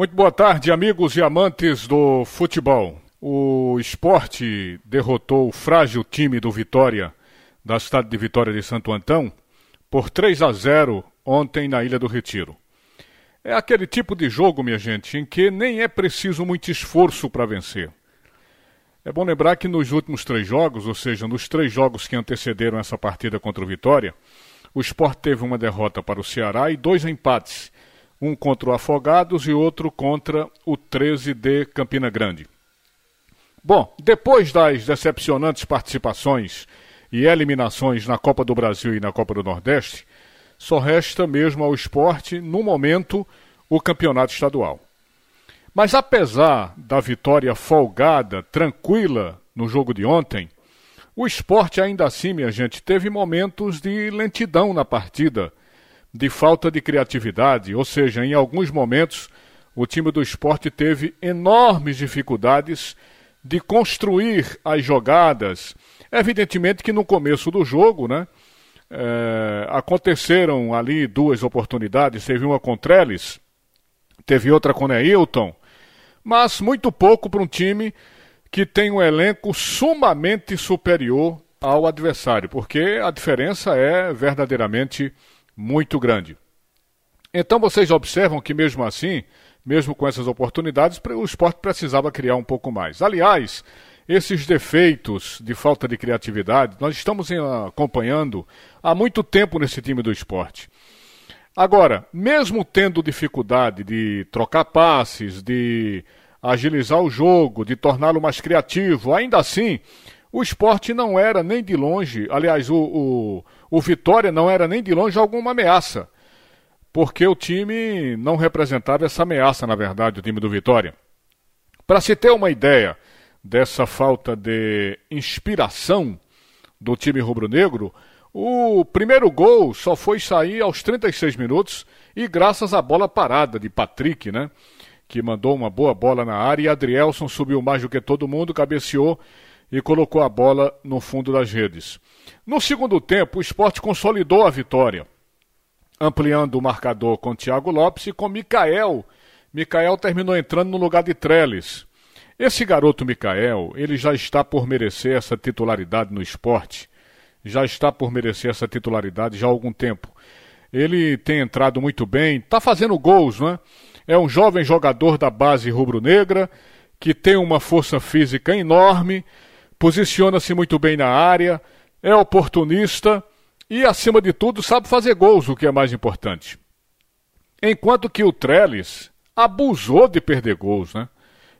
Muito boa tarde, amigos e amantes do futebol. O esporte derrotou o frágil time do Vitória, da cidade de Vitória de Santo Antão, por 3 a 0 ontem na Ilha do Retiro. É aquele tipo de jogo, minha gente, em que nem é preciso muito esforço para vencer. É bom lembrar que nos últimos três jogos, ou seja, nos três jogos que antecederam essa partida contra o Vitória, o Sport teve uma derrota para o Ceará e dois empates um contra o Afogados e outro contra o 13 de Campina Grande. Bom, depois das decepcionantes participações e eliminações na Copa do Brasil e na Copa do Nordeste, só resta mesmo ao esporte, no momento, o campeonato estadual. Mas apesar da vitória folgada, tranquila no jogo de ontem, o esporte ainda assim, minha gente, teve momentos de lentidão na partida de falta de criatividade, ou seja, em alguns momentos o time do esporte teve enormes dificuldades de construir as jogadas. Evidentemente que no começo do jogo, né? É, aconteceram ali duas oportunidades, teve uma com Trellis, teve outra com Neilton, mas muito pouco para um time que tem um elenco sumamente superior ao adversário, porque a diferença é verdadeiramente muito grande. Então vocês observam que mesmo assim, mesmo com essas oportunidades, o esporte precisava criar um pouco mais. Aliás, esses defeitos de falta de criatividade, nós estamos acompanhando há muito tempo nesse time do esporte. Agora, mesmo tendo dificuldade de trocar passes, de agilizar o jogo, de torná-lo mais criativo, ainda assim, o esporte não era nem de longe, aliás, o, o, o Vitória não era nem de longe alguma ameaça, porque o time não representava essa ameaça, na verdade, o time do Vitória. Para se ter uma ideia dessa falta de inspiração do time rubro-negro, o primeiro gol só foi sair aos 36 minutos e graças à bola parada de Patrick, né? Que mandou uma boa bola na área e Adrielson subiu mais do que todo mundo, cabeceou e colocou a bola no fundo das redes. No segundo tempo, o esporte consolidou a vitória, ampliando o marcador com Thiago Lopes e com Mikael. Mikael terminou entrando no lugar de Trellis. Esse garoto Mikael, ele já está por merecer essa titularidade no esporte. Já está por merecer essa titularidade já há algum tempo. Ele tem entrado muito bem, está fazendo gols, não é? É um jovem jogador da base rubro-negra que tem uma força física enorme, posiciona-se muito bem na área, é oportunista e, acima de tudo, sabe fazer gols, o que é mais importante. Enquanto que o Trellis abusou de perder gols, né?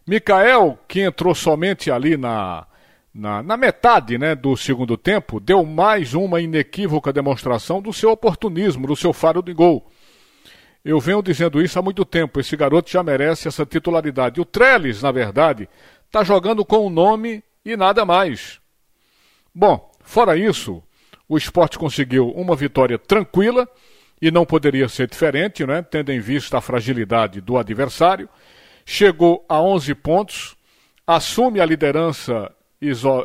Mikael, que entrou somente ali na, na, na, metade né, do segundo tempo, deu mais uma inequívoca demonstração do seu oportunismo, do seu faro de gol. Eu venho dizendo isso há muito tempo. Esse garoto já merece essa titularidade. O Trellis, na verdade, está jogando com o nome e nada mais. Bom, fora isso, o esporte conseguiu uma vitória tranquila e não poderia ser diferente, né? tendo em vista a fragilidade do adversário. Chegou a 11 pontos, assume a liderança,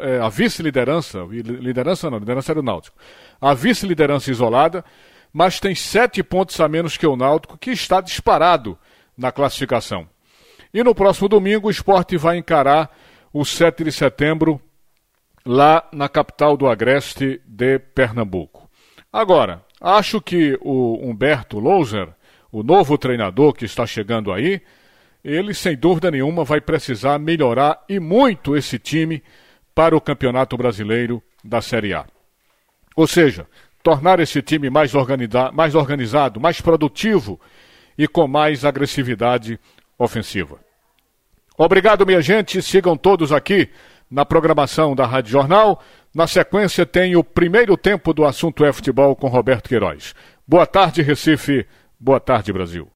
é, a vice-liderança, liderança não, liderança era o Náutico, a vice-liderança isolada, mas tem sete pontos a menos que o Náutico, que está disparado na classificação. E no próximo domingo o esporte vai encarar o 7 de setembro, lá na capital do Agreste de Pernambuco. Agora, acho que o Humberto Louser, o novo treinador que está chegando aí, ele sem dúvida nenhuma vai precisar melhorar e muito esse time para o Campeonato Brasileiro da Série A. Ou seja, tornar esse time mais, mais organizado, mais produtivo e com mais agressividade ofensiva. Obrigado, minha gente. Sigam todos aqui na programação da Rádio Jornal. Na sequência, tem o primeiro tempo do assunto é futebol com Roberto Queiroz. Boa tarde, Recife. Boa tarde, Brasil.